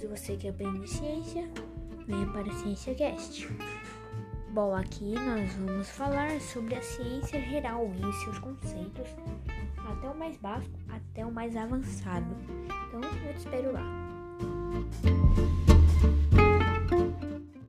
se você quer aprender ciência, venha para a Ciência Cast. Bom, aqui nós vamos falar sobre a ciência geral e seus conceitos, até o mais básico até o mais avançado. Então, eu te espero lá.